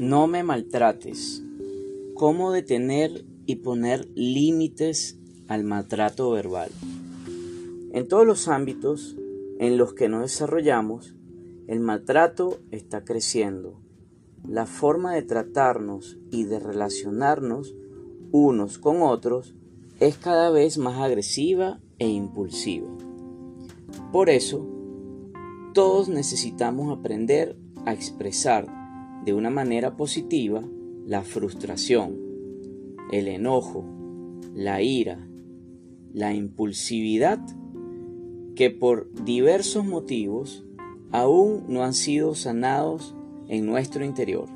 No me maltrates. ¿Cómo detener y poner límites al maltrato verbal? En todos los ámbitos en los que nos desarrollamos, el maltrato está creciendo. La forma de tratarnos y de relacionarnos unos con otros es cada vez más agresiva e impulsiva. Por eso, todos necesitamos aprender a expresar de una manera positiva la frustración, el enojo, la ira, la impulsividad que por diversos motivos aún no han sido sanados en nuestro interior.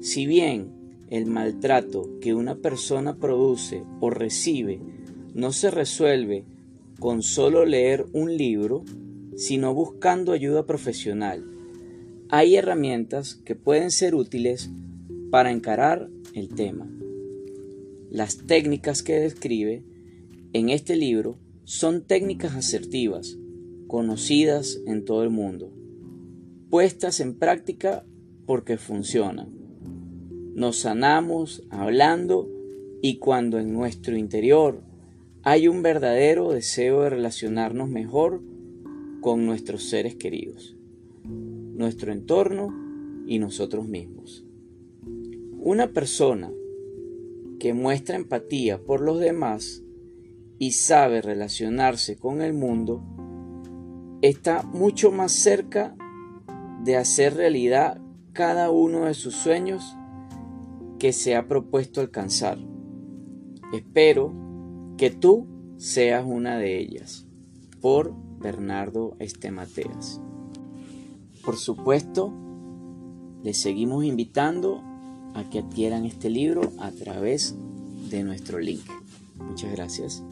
Si bien el maltrato que una persona produce o recibe no se resuelve con solo leer un libro, sino buscando ayuda profesional hay herramientas que pueden ser útiles para encarar el tema. Las técnicas que describe en este libro son técnicas asertivas, conocidas en todo el mundo, puestas en práctica porque funcionan. Nos sanamos hablando y cuando en nuestro interior hay un verdadero deseo de relacionarnos mejor con nuestros seres queridos nuestro entorno y nosotros mismos. Una persona que muestra empatía por los demás y sabe relacionarse con el mundo está mucho más cerca de hacer realidad cada uno de sus sueños que se ha propuesto alcanzar. Espero que tú seas una de ellas. Por Bernardo Estemateas. Por supuesto, les seguimos invitando a que adquieran este libro a través de nuestro link. Muchas gracias.